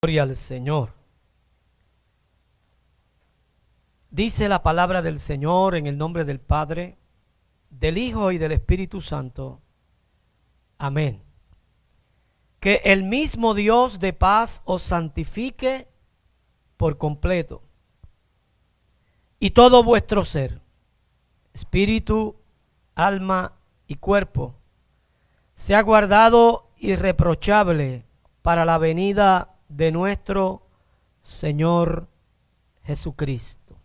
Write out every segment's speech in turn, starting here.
Gloria al Señor. Dice la palabra del Señor en el nombre del Padre, del Hijo y del Espíritu Santo. Amén. Que el mismo Dios de paz os santifique por completo. Y todo vuestro ser, espíritu, alma y cuerpo, sea guardado irreprochable para la venida de nuestro Señor Jesucristo.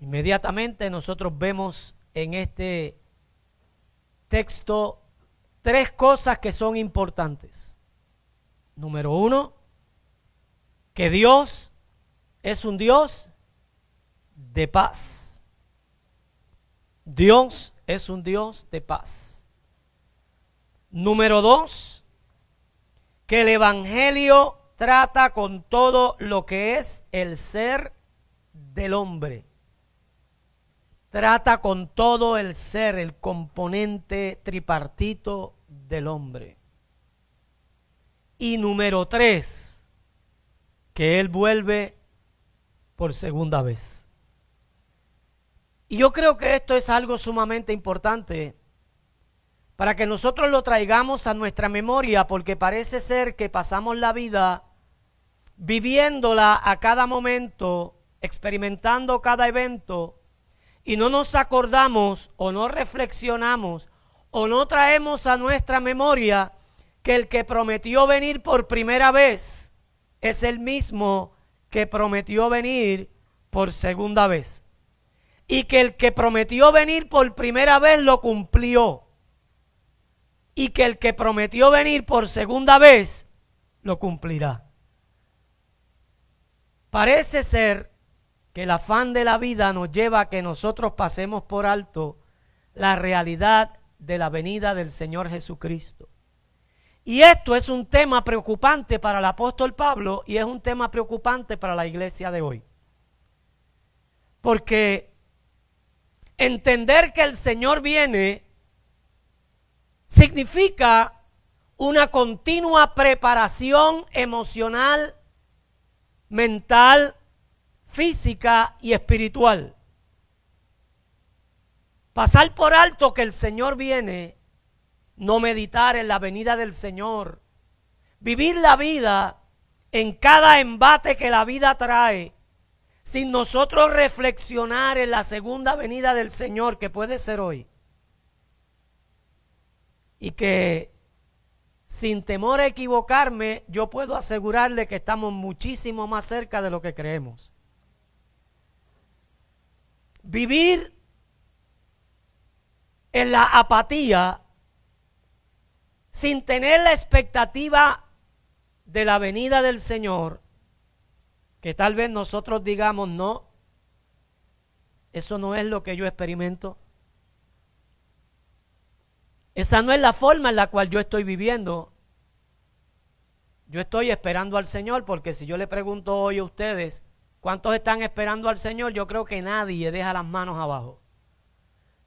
Inmediatamente nosotros vemos en este texto tres cosas que son importantes. Número uno, que Dios es un Dios de paz. Dios es un Dios de paz. Número dos, que el Evangelio trata con todo lo que es el ser del hombre. Trata con todo el ser, el componente tripartito del hombre. Y número tres, que Él vuelve por segunda vez. Y yo creo que esto es algo sumamente importante para que nosotros lo traigamos a nuestra memoria, porque parece ser que pasamos la vida viviéndola a cada momento, experimentando cada evento, y no nos acordamos o no reflexionamos o no traemos a nuestra memoria que el que prometió venir por primera vez es el mismo que prometió venir por segunda vez. Y que el que prometió venir por primera vez lo cumplió y que el que prometió venir por segunda vez lo cumplirá. Parece ser que el afán de la vida nos lleva a que nosotros pasemos por alto la realidad de la venida del Señor Jesucristo. Y esto es un tema preocupante para el apóstol Pablo y es un tema preocupante para la iglesia de hoy. Porque entender que el Señor viene significa una continua preparación emocional, mental, física y espiritual. Pasar por alto que el Señor viene, no meditar en la venida del Señor, vivir la vida en cada embate que la vida trae, sin nosotros reflexionar en la segunda venida del Señor que puede ser hoy y que sin temor a equivocarme, yo puedo asegurarle que estamos muchísimo más cerca de lo que creemos. Vivir en la apatía sin tener la expectativa de la venida del Señor, que tal vez nosotros digamos, no, eso no es lo que yo experimento. Esa no es la forma en la cual yo estoy viviendo. Yo estoy esperando al Señor porque si yo le pregunto hoy a ustedes, ¿cuántos están esperando al Señor? Yo creo que nadie deja las manos abajo.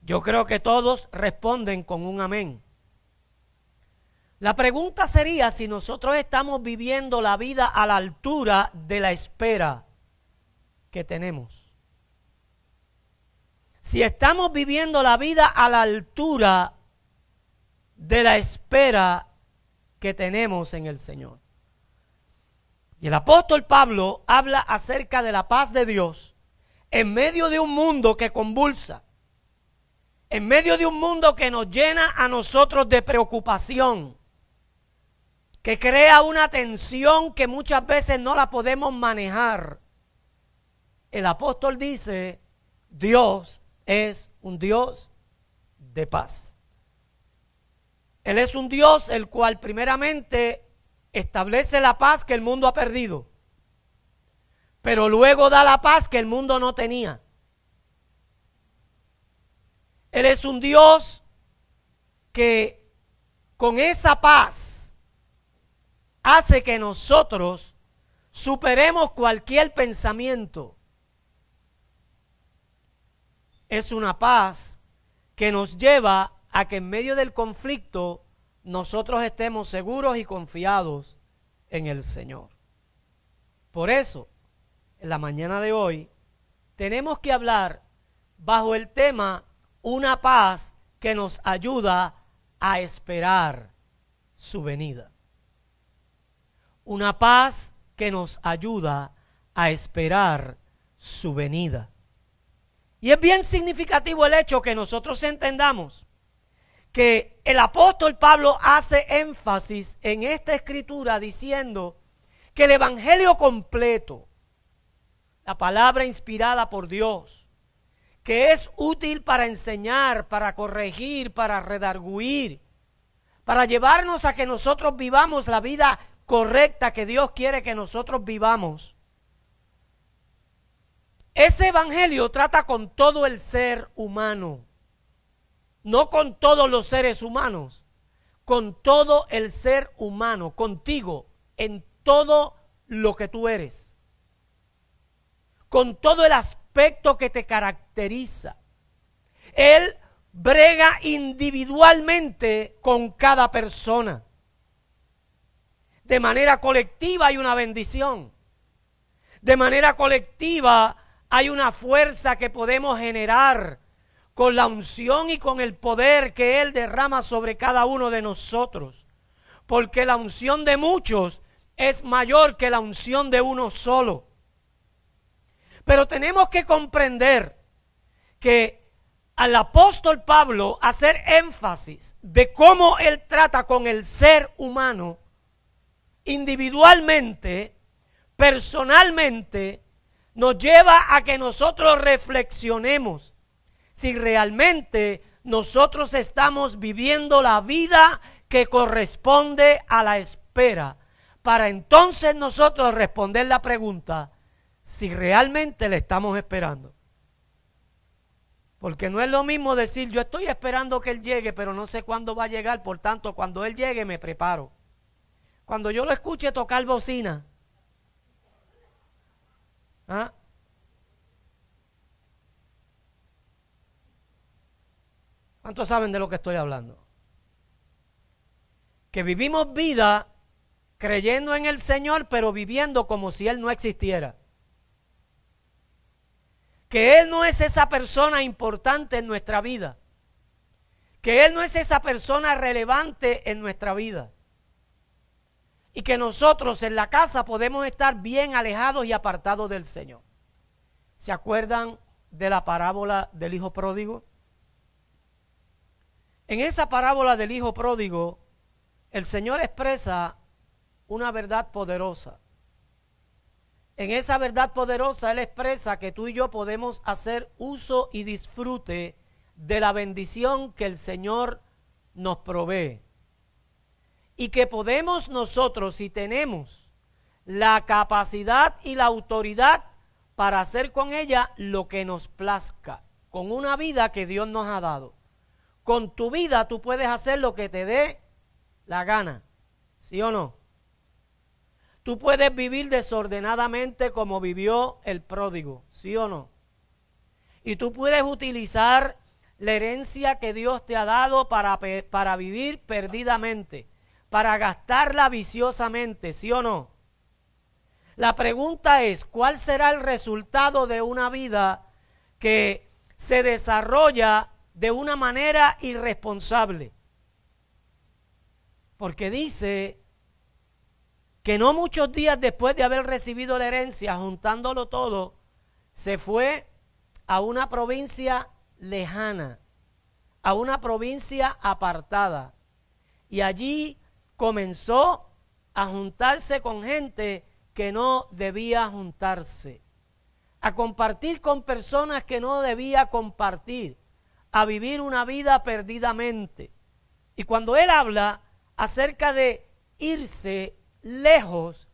Yo creo que todos responden con un amén. La pregunta sería si nosotros estamos viviendo la vida a la altura de la espera que tenemos. Si estamos viviendo la vida a la altura de la espera que tenemos en el Señor. Y el apóstol Pablo habla acerca de la paz de Dios en medio de un mundo que convulsa, en medio de un mundo que nos llena a nosotros de preocupación, que crea una tensión que muchas veces no la podemos manejar. El apóstol dice, Dios es un Dios de paz. Él es un Dios el cual primeramente establece la paz que el mundo ha perdido, pero luego da la paz que el mundo no tenía. Él es un Dios que con esa paz hace que nosotros superemos cualquier pensamiento. Es una paz que nos lleva a que en medio del conflicto nosotros estemos seguros y confiados en el Señor. Por eso, en la mañana de hoy, tenemos que hablar bajo el tema una paz que nos ayuda a esperar su venida. Una paz que nos ayuda a esperar su venida. Y es bien significativo el hecho que nosotros entendamos que el apóstol Pablo hace énfasis en esta escritura diciendo que el Evangelio completo, la palabra inspirada por Dios, que es útil para enseñar, para corregir, para redarguir, para llevarnos a que nosotros vivamos la vida correcta que Dios quiere que nosotros vivamos. Ese evangelio trata con todo el ser humano, no con todos los seres humanos, con todo el ser humano, contigo, en todo lo que tú eres, con todo el aspecto que te caracteriza. Él brega individualmente con cada persona. De manera colectiva hay una bendición. De manera colectiva hay una fuerza que podemos generar con la unción y con el poder que Él derrama sobre cada uno de nosotros. Porque la unción de muchos es mayor que la unción de uno solo. Pero tenemos que comprender que al apóstol Pablo hacer énfasis de cómo él trata con el ser humano individualmente, personalmente, nos lleva a que nosotros reflexionemos si realmente nosotros estamos viviendo la vida que corresponde a la espera, para entonces nosotros responder la pregunta si realmente le estamos esperando. Porque no es lo mismo decir, yo estoy esperando que Él llegue, pero no sé cuándo va a llegar, por tanto, cuando Él llegue me preparo. Cuando yo lo escuche tocar bocina, ¿ah? ¿Cuántos saben de lo que estoy hablando? Que vivimos vida creyendo en el Señor, pero viviendo como si Él no existiera que Él no es esa persona importante en nuestra vida, que Él no es esa persona relevante en nuestra vida. Y que nosotros en la casa podemos estar bien alejados y apartados del Señor. ¿Se acuerdan de la parábola del Hijo Pródigo? En esa parábola del Hijo Pródigo, el Señor expresa una verdad poderosa. En esa verdad poderosa Él expresa que tú y yo podemos hacer uso y disfrute de la bendición que el Señor nos provee. Y que podemos nosotros, si tenemos la capacidad y la autoridad para hacer con ella lo que nos plazca, con una vida que Dios nos ha dado. Con tu vida tú puedes hacer lo que te dé la gana, ¿sí o no? Tú puedes vivir desordenadamente como vivió el pródigo, ¿sí o no? Y tú puedes utilizar la herencia que Dios te ha dado para, para vivir perdidamente, para gastarla viciosamente, ¿sí o no? La pregunta es, ¿cuál será el resultado de una vida que se desarrolla de una manera irresponsable? Porque dice que no muchos días después de haber recibido la herencia, juntándolo todo, se fue a una provincia lejana, a una provincia apartada. Y allí comenzó a juntarse con gente que no debía juntarse, a compartir con personas que no debía compartir, a vivir una vida perdidamente. Y cuando él habla acerca de irse lejos,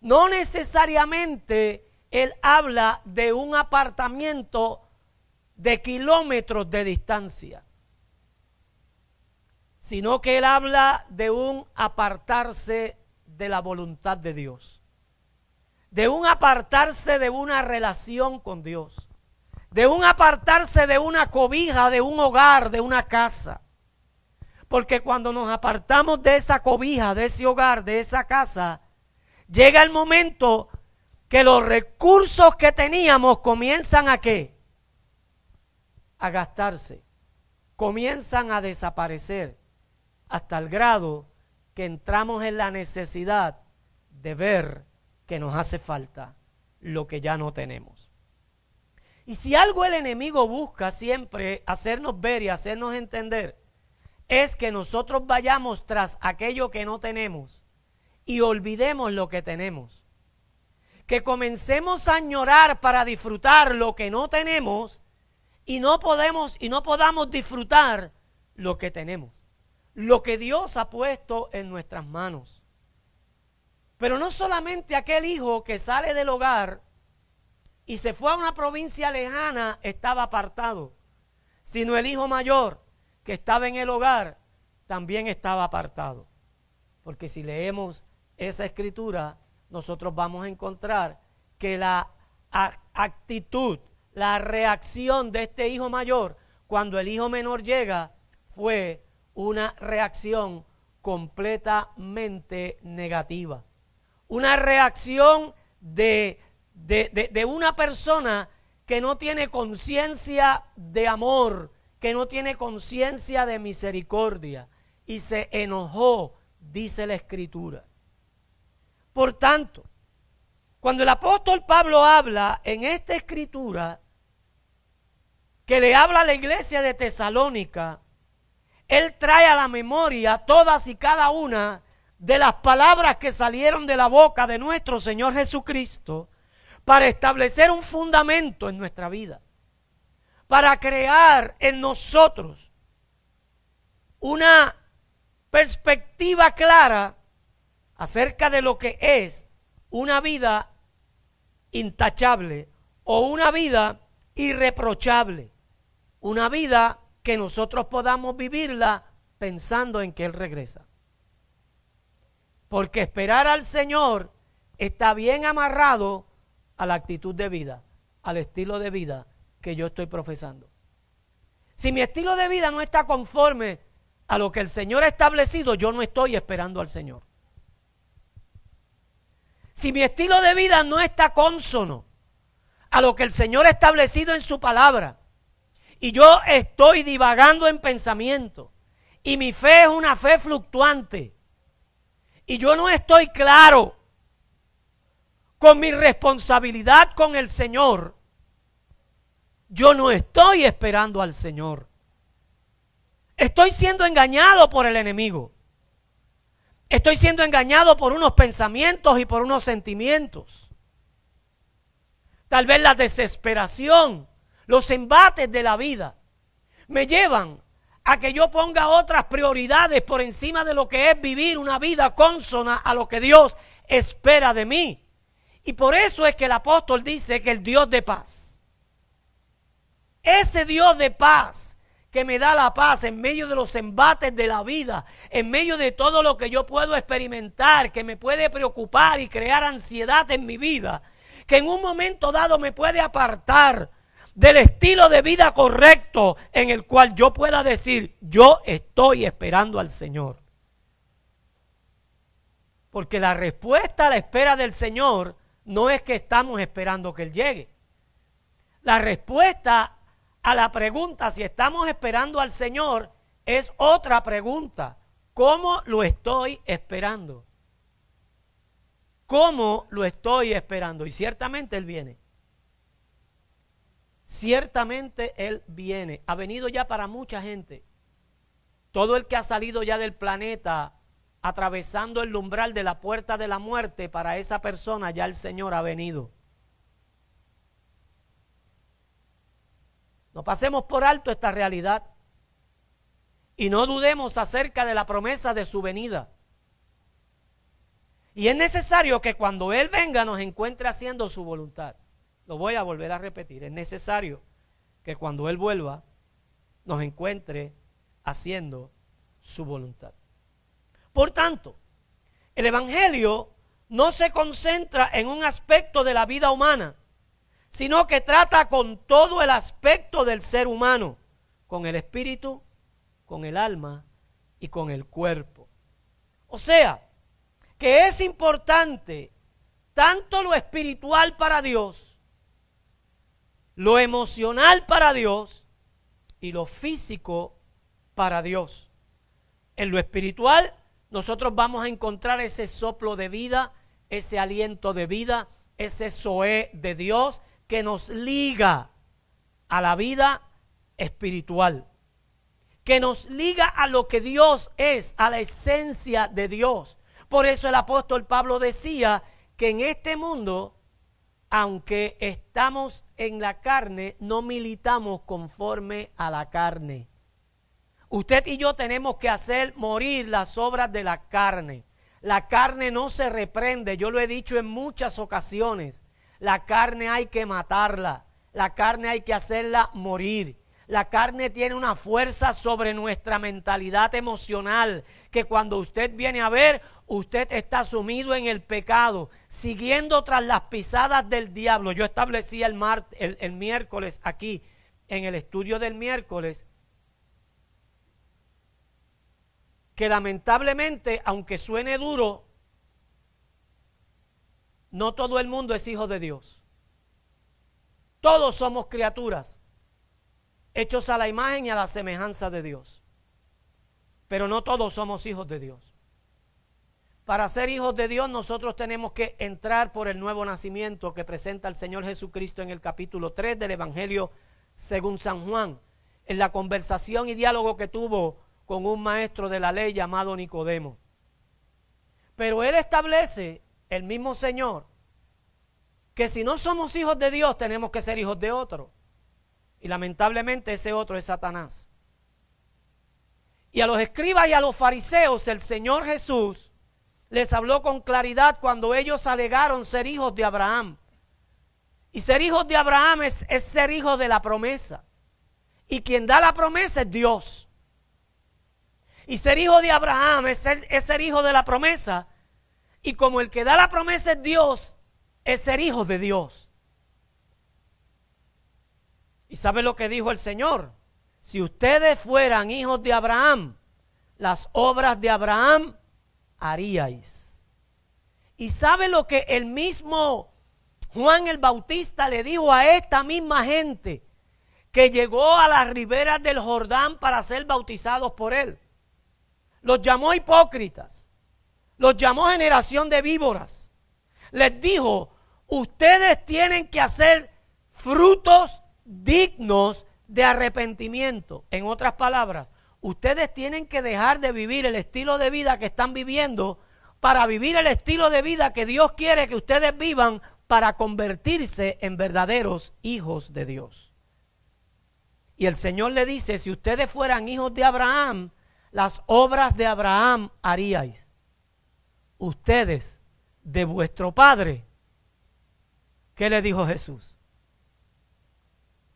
no necesariamente él habla de un apartamiento de kilómetros de distancia, sino que él habla de un apartarse de la voluntad de Dios, de un apartarse de una relación con Dios, de un apartarse de una cobija, de un hogar, de una casa. Porque cuando nos apartamos de esa cobija, de ese hogar, de esa casa, llega el momento que los recursos que teníamos comienzan a qué? A gastarse, comienzan a desaparecer hasta el grado que entramos en la necesidad de ver que nos hace falta lo que ya no tenemos. Y si algo el enemigo busca siempre hacernos ver y hacernos entender, es que nosotros vayamos tras aquello que no tenemos y olvidemos lo que tenemos. Que comencemos a añorar para disfrutar lo que no tenemos y no podemos y no podamos disfrutar lo que tenemos. Lo que Dios ha puesto en nuestras manos. Pero no solamente aquel hijo que sale del hogar y se fue a una provincia lejana estaba apartado, sino el hijo mayor que estaba en el hogar también estaba apartado. Porque si leemos esa escritura, nosotros vamos a encontrar que la actitud, la reacción de este hijo mayor cuando el hijo menor llega fue una reacción completamente negativa. Una reacción de, de, una persona que no tiene conciencia de amor, que no tiene conciencia de misericordia y se enojó, dice la escritura. Por tanto, cuando el apóstol Pablo habla en esta escritura, que le habla a la iglesia de Tesalónica, él trae a la memoria todas y cada una de las palabras que salieron de la boca de nuestro Señor Jesucristo para establecer un fundamento en nuestra vida, para crear en nosotros una perspectiva clara acerca de lo que es una vida intachable o una vida irreprochable, una vida que nosotros podamos vivirla pensando en que Él regresa. Porque esperar al Señor está bien amarrado a la actitud de vida, al estilo de vida que yo estoy profesando. Si mi estilo de vida no está conforme a lo que el Señor ha establecido, yo no estoy esperando al Señor. Si mi estilo de vida no está consono a lo que el Señor ha establecido en su palabra, y yo estoy divagando en pensamiento y mi fe es una fe fluctuante y yo no estoy claro con mi responsabilidad con el Señor, yo no estoy esperando al Señor. Estoy siendo engañado por el enemigo. Estoy siendo engañado por unos pensamientos y por unos sentimientos. Tal vez la desesperación los embates de la vida me llevan a que yo ponga otras prioridades por encima de lo que es vivir una vida consona a lo que Dios espera de mí. Y por eso es que el apóstol dice que el Dios de paz, ese Dios de paz que me da la paz en medio de los embates de la vida, en medio de todo lo que yo puedo experimentar, que me puede preocupar y crear ansiedad en mi vida, que en un momento dado me puede apartar del estilo de vida correcto en el cual yo pueda decir, yo estoy esperando al Señor. Porque la respuesta a la espera del Señor no es que estamos esperando que Él llegue. La respuesta a la pregunta si estamos esperando al Señor es otra pregunta. ¿Cómo lo estoy esperando? ¿Cómo lo estoy esperando? Y ciertamente Él viene. Ciertamente Él viene. Ha venido ya para mucha gente. Todo el que ha salido ya del planeta atravesando el umbral de la puerta de la muerte, para esa persona ya el Señor ha venido. No pasemos por alto esta realidad y no dudemos acerca de la promesa de su venida. Y es necesario que cuando Él venga nos encuentre haciendo su voluntad. Lo voy a volver a repetir. Es necesario que cuando Él vuelva nos encuentre haciendo su voluntad. Por tanto, el Evangelio no se concentra en un aspecto de la vida humana, sino que trata con todo el aspecto del ser humano, con el espíritu, con el alma y con el cuerpo. O sea, que es importante tanto lo espiritual para Dios, lo emocional para Dios y lo físico para Dios. En lo espiritual, nosotros vamos a encontrar ese soplo de vida, ese aliento de vida, ese soe de Dios que nos liga a la vida espiritual, que nos liga a lo que Dios es, a la esencia de Dios. Por eso el apóstol Pablo decía que en este mundo, aunque estamos en la carne, no militamos conforme a la carne. Usted y yo tenemos que hacer morir las obras de la carne. La carne no se reprende, yo lo he dicho en muchas ocasiones. La carne hay que matarla, la carne hay que hacerla morir. La carne tiene una fuerza sobre nuestra mentalidad emocional que cuando usted viene a ver, usted está sumido en el pecado, siguiendo tras las pisadas del diablo. Yo establecí el, el, el miércoles aquí, en el estudio del miércoles, que lamentablemente, aunque suene duro, no todo el mundo es hijo de Dios. Todos somos criaturas, hechos a la imagen y a la semejanza de Dios. Pero no todos somos hijos de Dios. Para ser hijos de Dios nosotros tenemos que entrar por el nuevo nacimiento que presenta el Señor Jesucristo en el capítulo 3 del Evangelio según San Juan, en la conversación y diálogo que tuvo con un maestro de la ley llamado Nicodemo. Pero él establece, el mismo Señor, que si no somos hijos de Dios tenemos que ser hijos de otro. Y lamentablemente ese otro es Satanás. Y a los escribas y a los fariseos el Señor Jesús les habló con claridad cuando ellos alegaron ser hijos de Abraham. Y ser hijos de Abraham es, ser hijos de la promesa. Y quien da la promesa es Dios. Y ser hijo de Abraham es ser, hijo de la promesa. Y como el que da la promesa es Dios, es ser hijo de Dios. ¿Y sabe lo que dijo el Señor? Si ustedes fueran hijos de Abraham, las obras de Abraham haríais. ¿Y sabe lo que el mismo Juan el Bautista le dijo a esta misma gente que llegó a las riberas del Jordán para ser bautizados por él? Los llamó hipócritas, los llamó generación de víboras. Les dijo, ustedes tienen que hacer frutos dignos de arrepentimiento. En otras palabras, ustedes tienen que dejar de vivir el estilo de vida que están viviendo para vivir el estilo de vida que Dios quiere que ustedes vivan para convertirse en verdaderos hijos de Dios. Y el Señor le dice, si ustedes fueran hijos de Abraham, las obras de Abraham haríais. Ustedes de vuestro Padre. ¿Qué le dijo Jesús?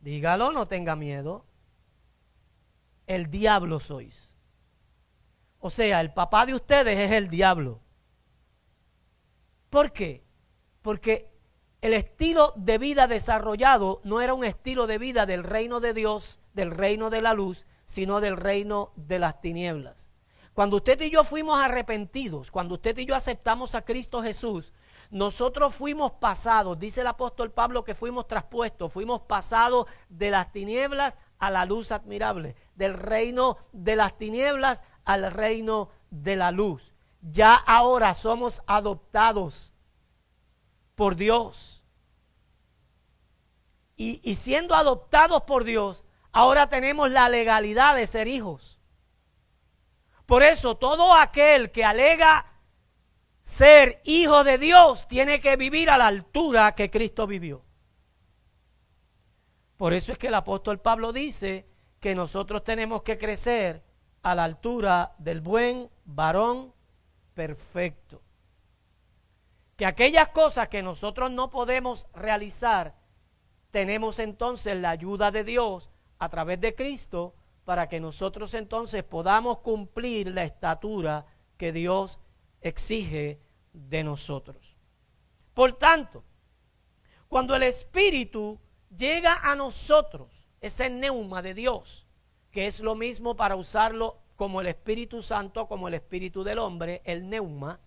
Dígalo, no tenga miedo. El diablo sois. O sea, el papá de ustedes es el diablo. ¿Por qué? Porque el estilo de vida desarrollado no era un estilo de vida del reino de Dios, del reino de la luz, sino del reino de las tinieblas. Cuando usted y yo fuimos arrepentidos, cuando usted y yo aceptamos a Cristo Jesús, nosotros fuimos pasados, dice el apóstol Pablo que fuimos traspuestos, fuimos pasados de las tinieblas a la luz admirable, del reino de las tinieblas al reino de la luz. Ya ahora somos adoptados por Dios. Y, y siendo adoptados por Dios, ahora tenemos la legalidad de ser hijos. Por eso todo aquel que alega ser hijo de Dios tiene que vivir a la altura que Cristo vivió. Por eso es que el apóstol Pablo dice que nosotros tenemos que crecer a la altura del buen varón perfecto. Que aquellas cosas que nosotros no podemos realizar, tenemos entonces la ayuda de Dios a través de Cristo para que nosotros entonces podamos cumplir la estatura que Dios exige de nosotros. Por tanto, cuando el Espíritu llega a nosotros, ese neuma de Dios, que es lo mismo para usarlo como el Espíritu Santo, como el Espíritu del hombre, el neuma,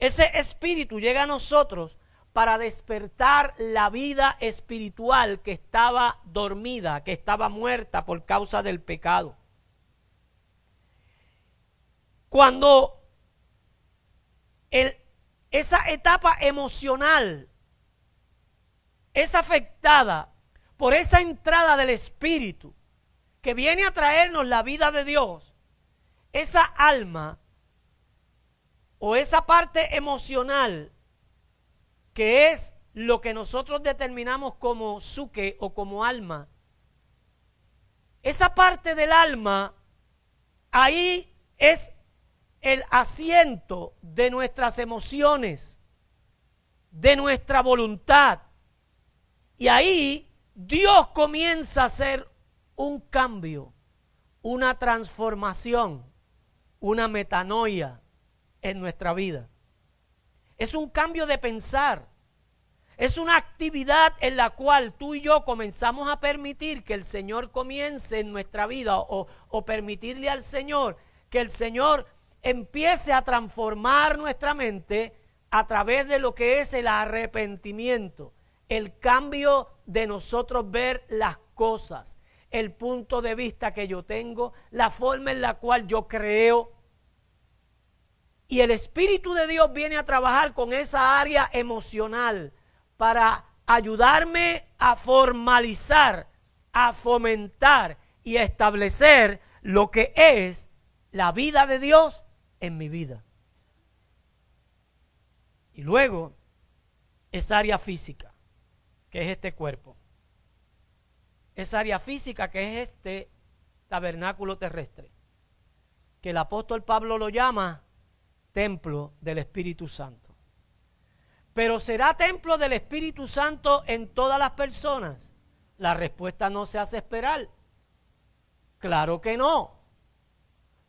ese espíritu llega a nosotros para despertar la vida espiritual que estaba dormida, que estaba muerta por causa del pecado. Cuando esa etapa emocional es afectada por esa entrada del Espíritu que viene a traernos la vida de Dios, esa alma o esa parte emocional que es lo que nosotros determinamos como suque o como alma, esa parte del alma, ahí es el asiento de nuestras emociones, de nuestra voluntad. Y ahí Dios comienza a hacer un cambio, una transformación, una metanoia en nuestra vida. Es un cambio de pensar. Es una actividad en la cual tú y yo comenzamos a permitir que el Señor comience en nuestra vida o, o permitirle al Señor que el Señor empiece a transformar nuestra mente a través de lo que es el arrepentimiento, el cambio de nosotros ver las cosas, el punto de vista que yo tengo, la forma en la cual yo creo. Y el Espíritu de Dios viene a trabajar con esa área emocional para ayudarme a formalizar, a fomentar y a establecer lo que es la vida de Dios en mi vida. Y luego, esa área física, que es este cuerpo. Esa área física que es este tabernáculo terrestre. Que el apóstol Pablo lo llama templo del Espíritu Santo. Pero ¿será templo del Espíritu Santo en todas las personas? La respuesta no se hace esperar. Claro que no.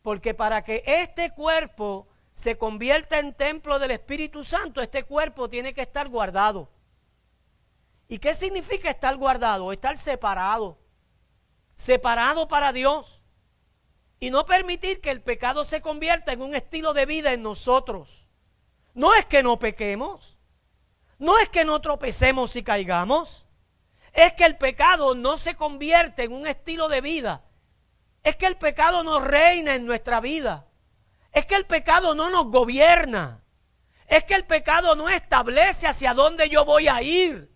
Porque para que este cuerpo se convierta en templo del Espíritu Santo, este cuerpo tiene que estar guardado. ¿Y qué significa estar guardado? Estar separado. Separado para Dios. Y no permitir que el pecado se convierta en un estilo de vida en nosotros. No es que no pequemos. No es que no tropecemos y caigamos. Es que el pecado no se convierte en un estilo de vida es que el pecado no reina en nuestra vida. Es que el pecado no nos gobierna. Es que el pecado no establece hacia dónde yo voy a ir.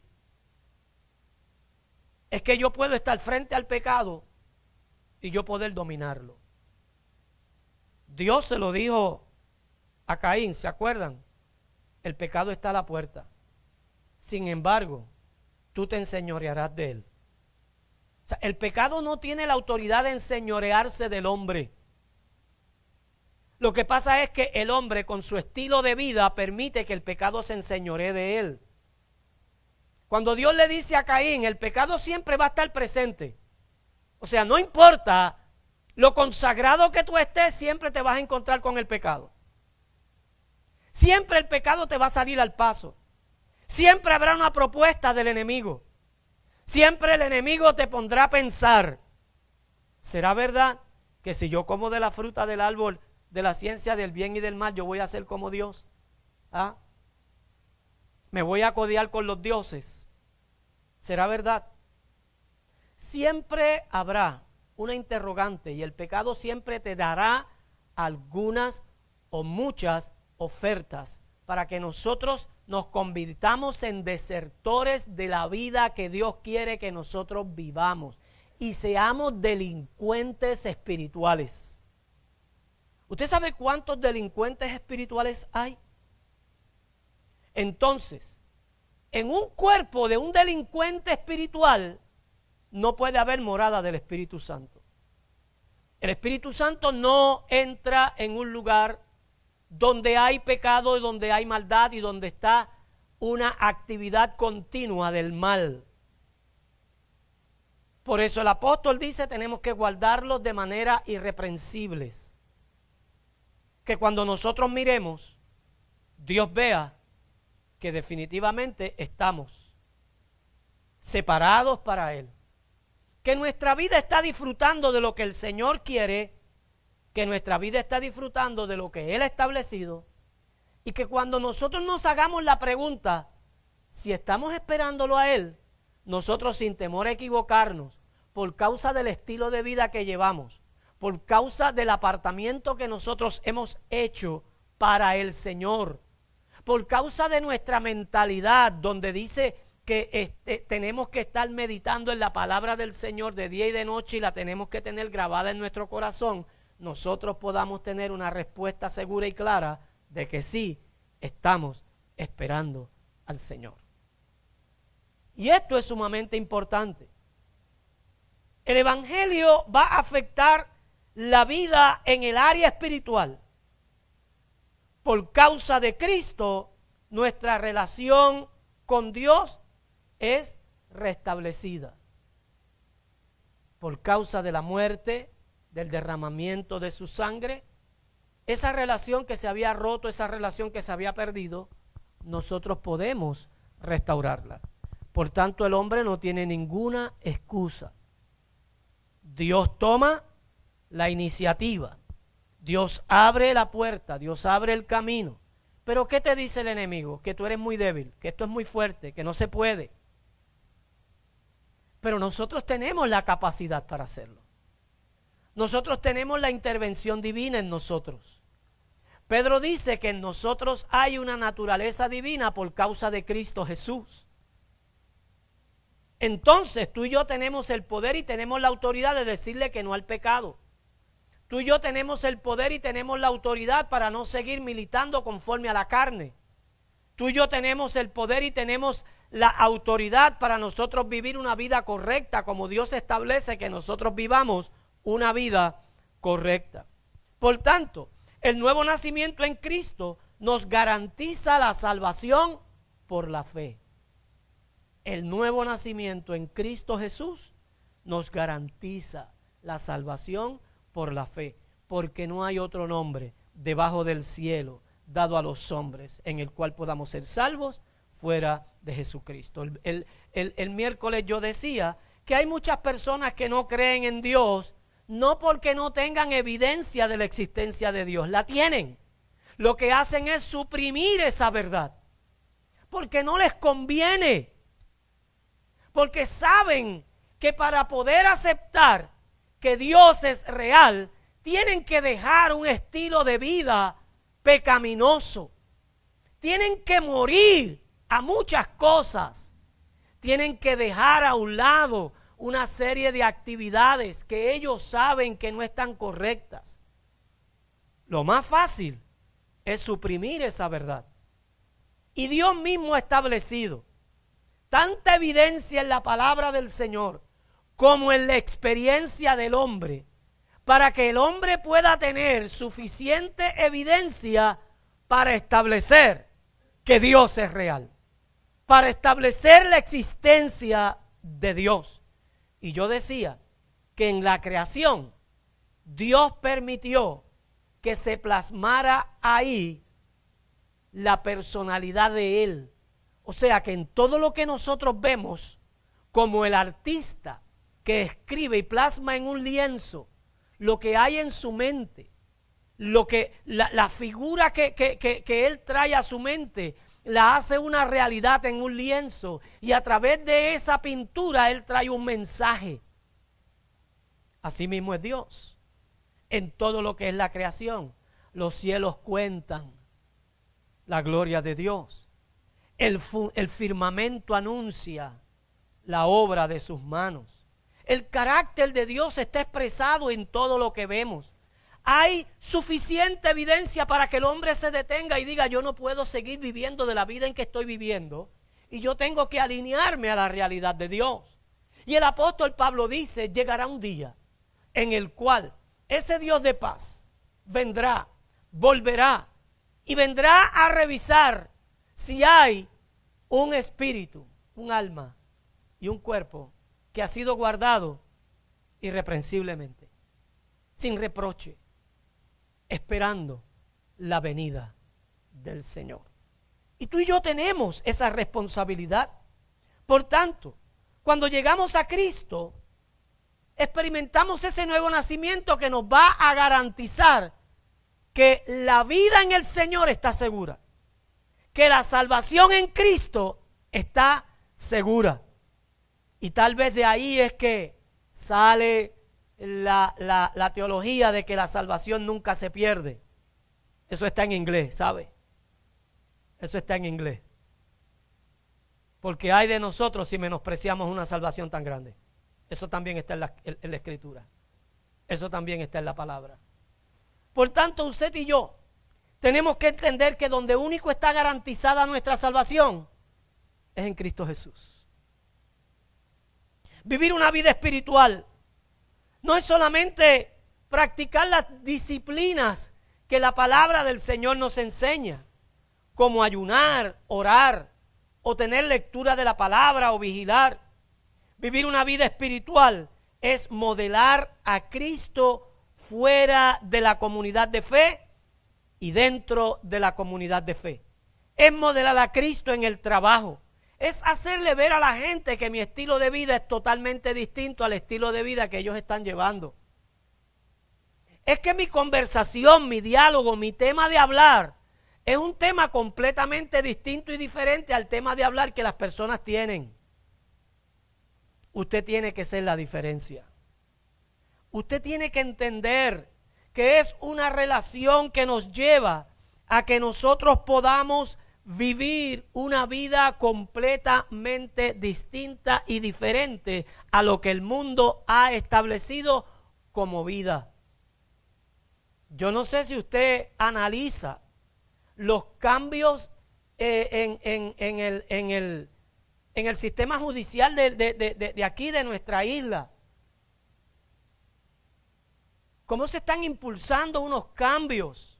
Es que yo puedo estar frente al pecado y yo poder dominarlo. Dios se lo dijo a Caín, ¿se acuerdan? El pecado está a la puerta. Sin embargo, tú te enseñorearás de él el pecado no tiene la autoridad de enseñorearse del hombre. Lo que pasa es que el hombre con su estilo de vida permite que el pecado se enseñoree de él. Cuando Dios le dice a Caín, el pecado siempre va a estar presente. O sea, no importa lo consagrado que tú estés, siempre te vas a encontrar con el pecado. Siempre el pecado te va a salir al paso. Siempre habrá una propuesta del enemigo. Siempre el enemigo te pondrá a pensar, ¿será verdad que si yo como de la fruta del árbol de la ciencia del bien y del mal, yo voy a ser como Dios? ¿Ah? ¿Me voy a codiar con los dioses? ¿Será verdad? Siempre habrá una interrogante y el pecado siempre te dará algunas o muchas ofertas para que nosotros nos convirtamos en desertores de la vida que Dios quiere que nosotros vivamos y seamos delincuentes espirituales. ¿Usted sabe cuántos delincuentes espirituales hay? Entonces, en un cuerpo de un delincuente espiritual no puede haber morada del Espíritu Santo. El Espíritu Santo no entra en un lugar donde hay pecado y donde hay maldad y donde está una actividad continua del mal. Por eso el apóstol dice tenemos que guardarlos de manera irreprensibles. Que cuando nosotros miremos, Dios vea que definitivamente estamos separados para Él. Que nuestra vida está disfrutando de lo que el Señor quiere que nuestra vida está disfrutando de lo que Él ha establecido Y que cuando nosotros nos hagamos la pregunta, si estamos esperándolo a Él, nosotros sin temor a equivocarnos, por causa del estilo de vida que llevamos, por causa del apartamiento que nosotros hemos hecho para el Señor, por causa de nuestra mentalidad, donde dice que este, tenemos que estar meditando en la palabra del Señor de día y de noche y la tenemos que tener grabada en nuestro corazón, nosotros podamos tener una respuesta segura y clara de que sí estamos esperando al Señor. Y esto es sumamente importante. El Evangelio va a afectar la vida en el área espiritual. Por causa de Cristo, nuestra relación con Dios es restablecida. Por causa de la muerte, del derramamiento de su sangre, esa relación que se había roto, esa relación que se había perdido, nosotros podemos restaurarla. Por tanto, el hombre no tiene ninguna excusa. Dios toma la iniciativa. Dios abre la puerta, Dios abre el camino. Pero ¿qué te dice el enemigo? Que tú eres muy débil, que esto es muy fuerte, que no se puede. Pero nosotros tenemos la capacidad para hacerlo. Nosotros tenemos la intervención divina en nosotros. Pedro dice que en nosotros hay una naturaleza divina por causa de Cristo Jesús. Entonces tú y yo tenemos el poder y tenemos la autoridad de decirle que no al pecado. Tú y yo tenemos el poder y tenemos la autoridad para no seguir militando conforme a la carne. Tú y yo tenemos el poder y tenemos la autoridad para nosotros vivir una vida correcta como Dios establece que nosotros vivamos una vida correcta. Por tanto, el nuevo nacimiento en Cristo nos garantiza la salvación por la fe. El nuevo nacimiento en Cristo Jesús nos garantiza la salvación por la fe, porque no hay otro nombre debajo del cielo dado a los hombres en el cual podamos ser salvos fuera de Jesucristo. El, el miércoles yo decía que hay muchas personas que no creen en Dios no porque no tengan evidencia de la existencia de Dios, la tienen. Lo que hacen es suprimir esa verdad, porque no les conviene, porque saben que para poder aceptar que Dios es real, tienen que dejar un estilo de vida pecaminoso, tienen que morir a muchas cosas, tienen que dejar a un lado una serie de actividades que ellos saben que no están correctas. Lo más fácil es suprimir esa verdad. Y Dios mismo ha establecido tanta evidencia en la palabra del Señor como en la experiencia del hombre para que el hombre pueda tener suficiente evidencia para establecer que Dios es real, para establecer la existencia de Dios. Y yo decía que en la creación Dios permitió que se plasmara ahí la personalidad de Él. O sea que en todo lo que nosotros vemos, como el artista que escribe y plasma en un lienzo lo que hay en su mente, lo que la, figura que, que él trae a su mente, la hace una realidad en un lienzo y a través de esa pintura Él trae un mensaje. Así mismo es Dios en todo lo que es la creación. Los cielos cuentan la gloria de Dios. El, el firmamento anuncia la obra de sus manos. El carácter de Dios está expresado en todo lo que vemos hay suficiente evidencia para que el hombre se detenga y diga, yo no puedo seguir viviendo de la vida en que estoy viviendo y yo tengo que alinearme a la realidad de Dios. Y el apóstol Pablo dice, llegará un día en el cual ese Dios de paz vendrá, volverá y vendrá a revisar si hay un espíritu, un alma y un cuerpo que ha sido guardado irreprensiblemente, sin reproche esperando la venida del Señor. Y tú y yo tenemos esa responsabilidad. Por tanto, cuando llegamos a Cristo, experimentamos ese nuevo nacimiento que nos va a garantizar que la vida en el Señor está segura. que la salvación en Cristo está segura. Y tal vez de ahí es que sale la, la, teología de que la salvación nunca se pierde. Eso está en inglés, ¿sabe? Eso está en inglés. Porque hay de nosotros si menospreciamos una salvación tan grande. Eso también está en la, en la escritura. Eso también está en la palabra. Por tanto, usted y yo tenemos que entender que donde único está garantizada nuestra salvación es en Cristo Jesús. Vivir una vida espiritual no es solamente practicar las disciplinas que la palabra del Señor nos enseña, como ayunar, orar, o tener lectura de la palabra o vigilar. Vivir una vida espiritual es modelar a Cristo fuera de la comunidad de fe y dentro de la comunidad de fe. Es modelar a Cristo en el trabajo. Es hacerle ver a la gente que mi estilo de vida es totalmente distinto al estilo de vida que ellos están llevando. Es que mi conversación, mi diálogo, mi tema de hablar es un tema completamente distinto y diferente al tema de hablar que las personas tienen. Usted tiene que ser la diferencia. Usted tiene que entender que es una relación que nos lleva a que nosotros podamos vivir una vida completamente distinta y diferente a lo que el mundo ha establecido como vida. Yo no sé si usted analiza los cambios eh, en, el, en, el, en, el, sistema judicial de, de aquí, de nuestra isla. ¿Cómo se están impulsando unos cambios?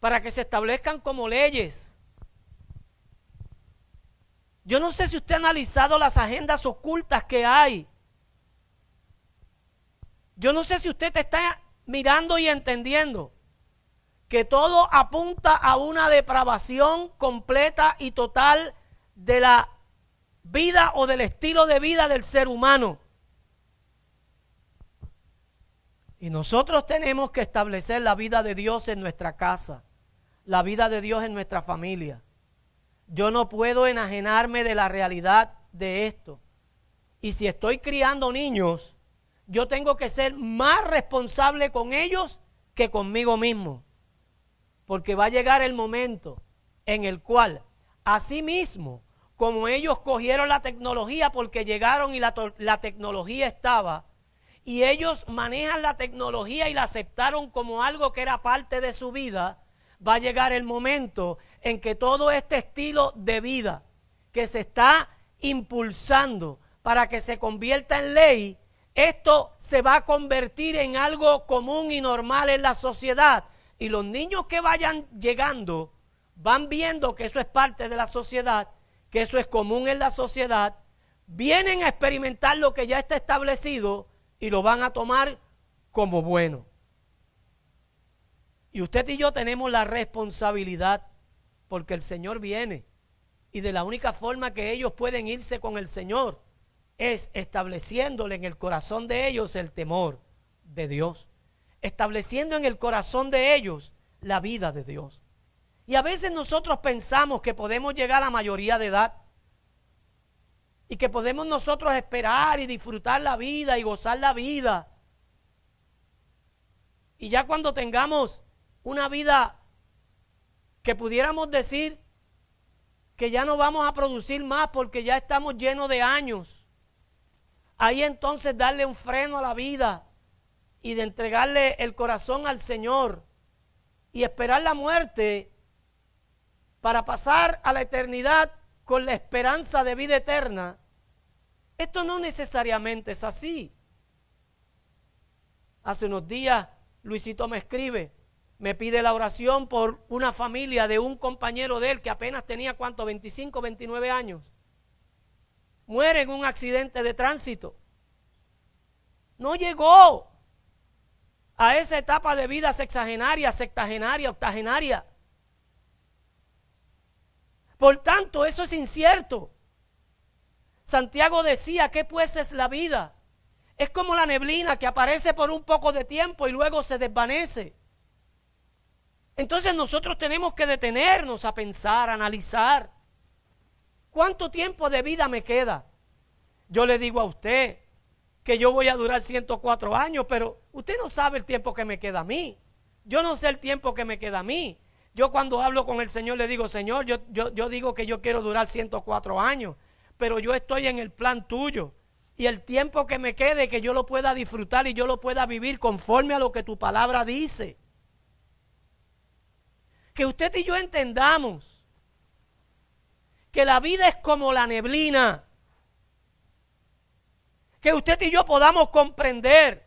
Para que se establezcan como leyes. Yo no sé si usted ha analizado las agendas ocultas que hay. Yo no sé si usted está mirando y entendiendo que todo apunta a una depravación completa y total de la vida o del estilo de vida del ser humano. Y nosotros tenemos que establecer la vida de Dios en nuestra casa la vida de Dios en nuestra familia. Yo no puedo enajenarme de la realidad de esto. Y si estoy criando niños, yo tengo que ser más responsable con ellos que conmigo mismo. Porque va a llegar el momento en el cual, así mismo, como ellos cogieron la tecnología porque llegaron y la, la tecnología estaba, y ellos manejan la tecnología y la aceptaron como algo que era parte de su vida, va a llegar el momento en que todo este estilo de vida que se está impulsando para que se convierta en ley, esto se va a convertir en algo común y normal en la sociedad. Y los niños que vayan llegando van viendo que eso es parte de la sociedad, que eso es común en la sociedad, vienen a experimentar lo que ya está establecido y lo van a tomar como bueno. Y usted y yo tenemos la responsabilidad porque el Señor viene. Y de la única forma que ellos pueden irse con el Señor es estableciéndole en el corazón de ellos el temor de Dios. Estableciendo en el corazón de ellos la vida de Dios. Y a veces nosotros pensamos que podemos llegar a la mayoría de edad y que podemos nosotros esperar y disfrutar la vida y gozar la vida. Y ya cuando tengamos una vida que pudiéramos decir que ya no vamos a producir más porque ya estamos llenos de años. Ahí entonces darle un freno a la vida y de entregarle el corazón al Señor y esperar la muerte para pasar a la eternidad con la esperanza de vida eterna. Esto no necesariamente es así. Hace unos días Luisito me escribe, me pide la oración por una familia de un compañero de él que apenas tenía cuánto, 25, 29 años. Muere en un accidente de tránsito. No llegó a esa etapa de vida sexagenaria, sectagenaria, octogenaria. Por tanto, eso es incierto. Santiago decía que pues es la vida. Es como la neblina que aparece por un poco de tiempo y luego se desvanece. Entonces nosotros tenemos que detenernos a pensar, a analizar. ¿Cuánto tiempo de vida me queda? Yo le digo a usted que yo voy a durar 104 años, pero usted no sabe el tiempo que me queda a mí. Yo no sé el tiempo que me queda a mí. Yo cuando hablo con el Señor le digo, Señor, yo, yo, yo digo que yo quiero durar 104 años, pero yo estoy en el plan tuyo. Y el tiempo que me quede, que yo lo pueda disfrutar y yo lo pueda vivir conforme a lo que tu palabra dice. Que usted y yo entendamos que la vida es como la neblina. Que usted y yo podamos comprender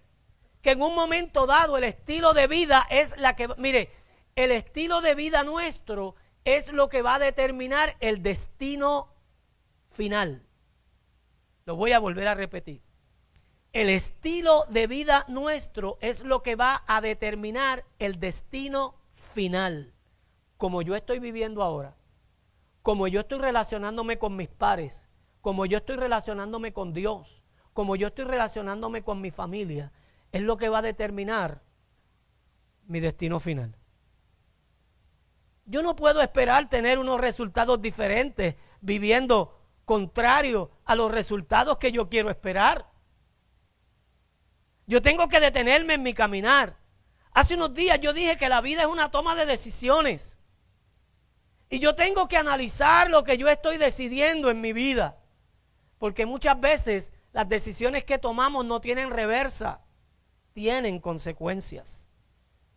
que en un momento dado el estilo de vida es la que, mire, el estilo de vida nuestro es lo que va a determinar el destino final. Lo voy a volver a repetir. El estilo de vida nuestro es lo que va a determinar el destino final. Como yo estoy viviendo ahora, como yo estoy relacionándome con mis pares, como yo estoy relacionándome con Dios, como yo estoy relacionándome con mi familia, es lo que va a determinar mi destino final. Yo no puedo esperar tener unos resultados diferentes viviendo contrario a los resultados que yo quiero esperar. Yo tengo que detenerme en mi caminar. Hace unos días yo dije que la vida es una toma de decisiones. Y yo tengo que analizar lo que yo estoy decidiendo en mi vida. Porque muchas veces las decisiones que tomamos no tienen reversa, tienen consecuencias.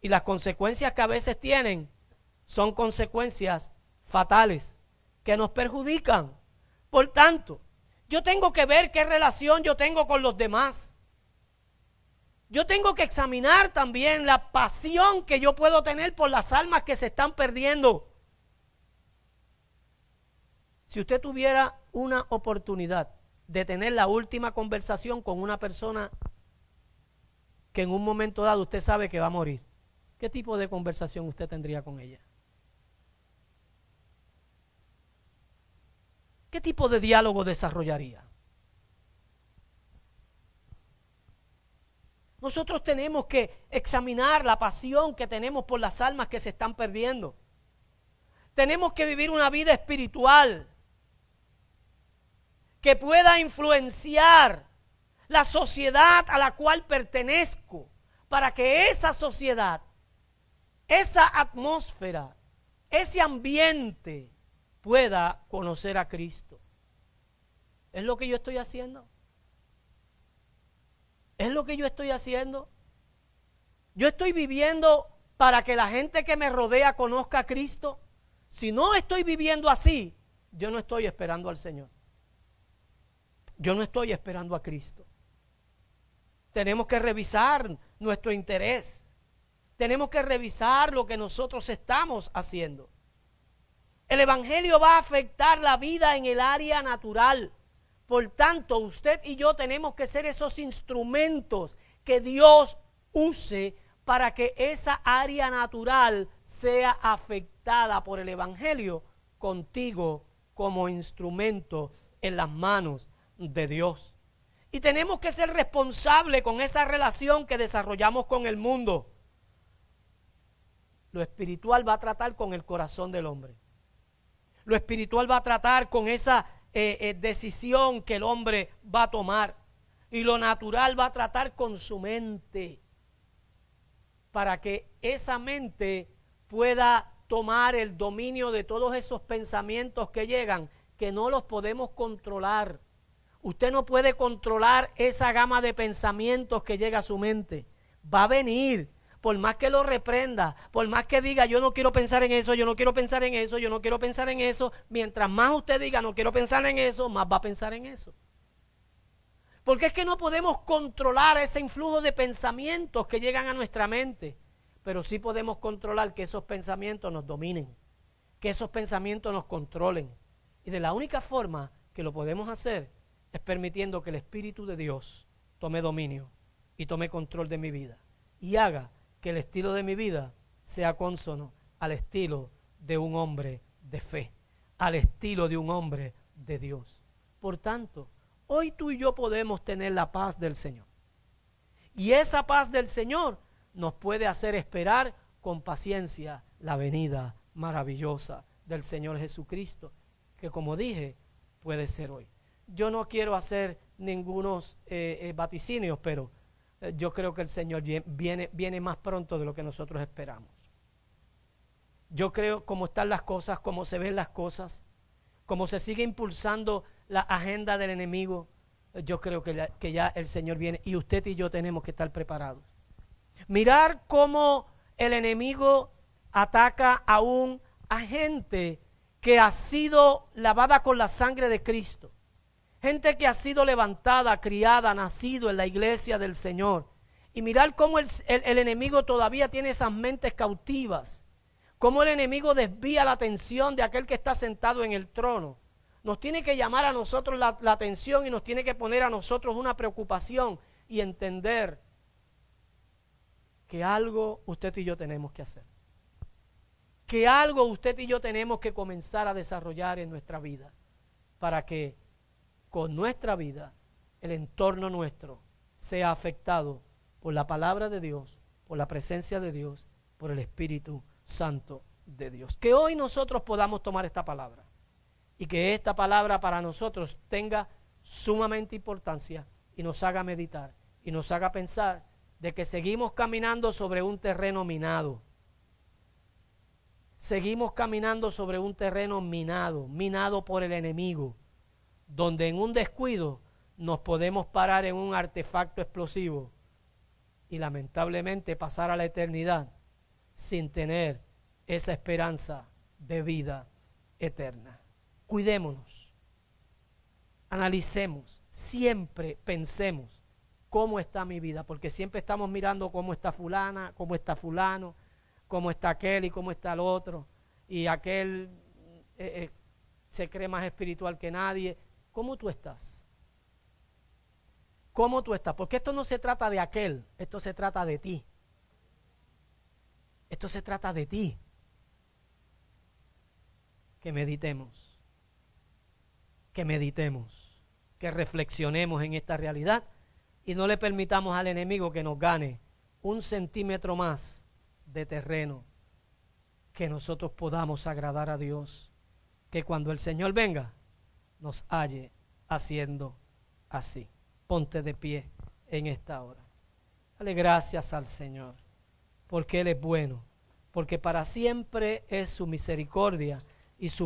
Y las consecuencias que a veces tienen son consecuencias fatales que nos perjudican. Por tanto, yo tengo que ver qué relación yo tengo con los demás. Yo tengo que examinar también la pasión que yo puedo tener por las almas que se están perdiendo. Si usted tuviera una oportunidad de tener la última conversación con una persona que en un momento dado usted sabe que va a morir, ¿qué tipo de conversación usted tendría con ella? ¿Qué tipo de diálogo desarrollaría? Nosotros tenemos que examinar la pasión que tenemos por las almas que se están perdiendo. Tenemos que vivir una vida espiritual que pueda influenciar la sociedad a la cual pertenezco, para que esa sociedad, esa atmósfera, ese ambiente pueda conocer a Cristo. ¿Es lo que yo estoy haciendo? ¿Es lo que yo estoy haciendo? Yo estoy viviendo para que la gente que me rodea conozca a Cristo. Si no estoy viviendo así, yo no estoy esperando al Señor. Yo no estoy esperando a Cristo. Tenemos que revisar nuestro interés. Tenemos que revisar lo que nosotros estamos haciendo. El Evangelio va a afectar la vida en el área natural. Por tanto, usted y yo tenemos que ser esos instrumentos que Dios use para que esa área natural sea afectada por el Evangelio contigo como instrumento en las manos de Dios. Y tenemos que ser responsables con esa relación que desarrollamos con el mundo. Lo espiritual va a tratar con el corazón del hombre. Lo espiritual va a tratar con esa eh, eh, decisión que el hombre va a tomar. Y lo natural va a tratar con su mente. Para que esa mente pueda tomar el dominio de todos esos pensamientos que llegan, que no los podemos controlar. Usted no puede controlar esa gama de pensamientos que llega a su mente. Va a venir, por más que lo reprenda, por más que diga, yo no quiero pensar en eso, yo no quiero pensar en eso, yo no quiero pensar en eso, mientras más usted diga, no quiero pensar en eso, más va a pensar en eso. Porque es que no podemos controlar ese influjo de pensamientos que llegan a nuestra mente, pero sí podemos controlar que esos pensamientos nos dominen, que esos pensamientos nos controlen. Y de la única forma que lo podemos hacer es permitiendo que el Espíritu de Dios tome dominio y tome control de mi vida y haga que el estilo de mi vida sea consono al estilo de un hombre de fe, al estilo de un hombre de Dios. Por tanto, hoy tú y yo podemos tener la paz del Señor. Y esa paz del Señor nos puede hacer esperar con paciencia la venida maravillosa del Señor Jesucristo, que como dije, puede ser hoy. Yo no quiero hacer ningunos eh, eh, vaticinios, pero eh, yo creo que el Señor viene, más pronto de lo que nosotros esperamos. Yo creo cómo están las cosas, cómo se ven las cosas, cómo se sigue impulsando la agenda del enemigo, yo creo que, que ya el Señor viene y usted y yo tenemos que estar preparados. Mirar cómo el enemigo ataca a gente que ha sido lavada con la sangre de Cristo. Gente que ha sido levantada, criada, nacido en la iglesia del Señor. Y mirar cómo el, enemigo todavía tiene esas mentes cautivas. Cómo el enemigo desvía la atención de aquel que está sentado en el trono. Nos tiene que llamar a nosotros la, la atención y nos tiene que poner a nosotros una preocupación y entender que algo usted y yo tenemos que hacer. Que algo usted y yo tenemos que comenzar a desarrollar en nuestra vida para que con nuestra vida el entorno nuestro sea afectado por la palabra de Dios, por la presencia de Dios, por el Espíritu Santo de Dios. Que hoy nosotros podamos tomar esta palabra y que esta palabra para nosotros tenga sumamente importancia y nos haga meditar y nos haga pensar de que seguimos caminando sobre un terreno minado. Seguimos caminando sobre un terreno minado, minado por el enemigo, donde en un descuido nos podemos parar en un artefacto explosivo y lamentablemente pasar a la eternidad sin tener esa esperanza de vida eterna. Cuidémonos, analicemos, siempre pensemos cómo está mi vida, porque siempre estamos mirando cómo está fulana, cómo está fulano, cómo está aquel y cómo está el otro, y aquel eh, eh, se cree más espiritual que nadie. ¿Cómo tú estás? ¿Cómo tú estás? Porque esto no se trata de aquel, esto se trata de ti. Esto se trata de ti. Que meditemos, que meditemos, que reflexionemos en esta realidad y no le permitamos al enemigo que nos gane un centímetro más de terreno, que nosotros podamos agradar a Dios, que cuando el Señor venga nos halle haciendo así. Ponte de pie en esta hora. Dale gracias al Señor, porque Él es bueno, porque para siempre es su misericordia y su